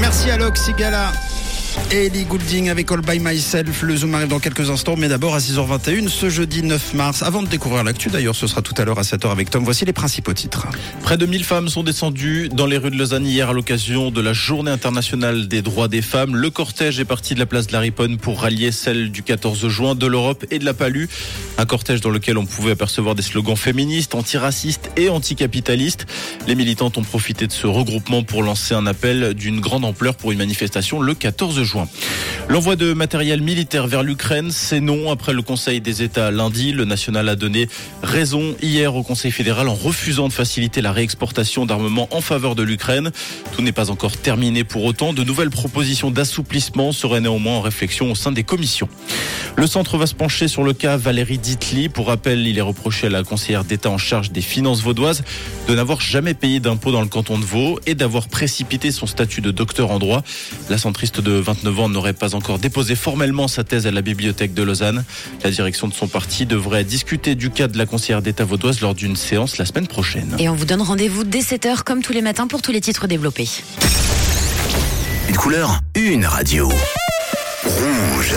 Merci à Lok Sigala. Ellie Goulding avec All By Myself. Le Zoom arrive dans quelques instants, mais d'abord à 6h21 ce jeudi 9 mars. Avant de découvrir l'actu, d'ailleurs, ce sera tout à l'heure à 7h avec Tom. Voici les principaux titres. Près de 1000 femmes sont descendues dans les rues de Lausanne hier à l'occasion de la Journée internationale des droits des femmes. Le cortège est parti de la place de la Riponne pour rallier celle du 14 juin de l'Europe et de la Palue. Un cortège dans lequel on pouvait apercevoir des slogans féministes, antiracistes et anticapitalistes. Les militantes ont profité de ce regroupement pour lancer un appel d'une grande ampleur pour une manifestation le 14 juin. L'envoi de matériel militaire vers l'Ukraine, c'est non. Après le Conseil des États lundi, le national a donné raison hier au Conseil fédéral en refusant de faciliter la réexportation d'armements en faveur de l'Ukraine. Tout n'est pas encore terminé pour autant. De nouvelles propositions d'assouplissement seraient néanmoins en réflexion au sein des commissions. Le centre va se pencher sur le cas Valérie Ditli. Pour rappel, il est reproché à la conseillère d'État en charge des finances vaudoises de n'avoir jamais payé d'impôts dans le canton de Vaud et d'avoir précipité son statut de docteur en droit. La centriste de 29 ans n'aurait pas encore déposé formellement sa thèse à la bibliothèque de Lausanne. La direction de son parti devrait discuter du cas de la conseillère d'État vaudoise lors d'une séance la semaine prochaine. Et on vous donne rendez-vous dès 7h comme tous les matins pour tous les titres développés. Une couleur, une radio. Rouge.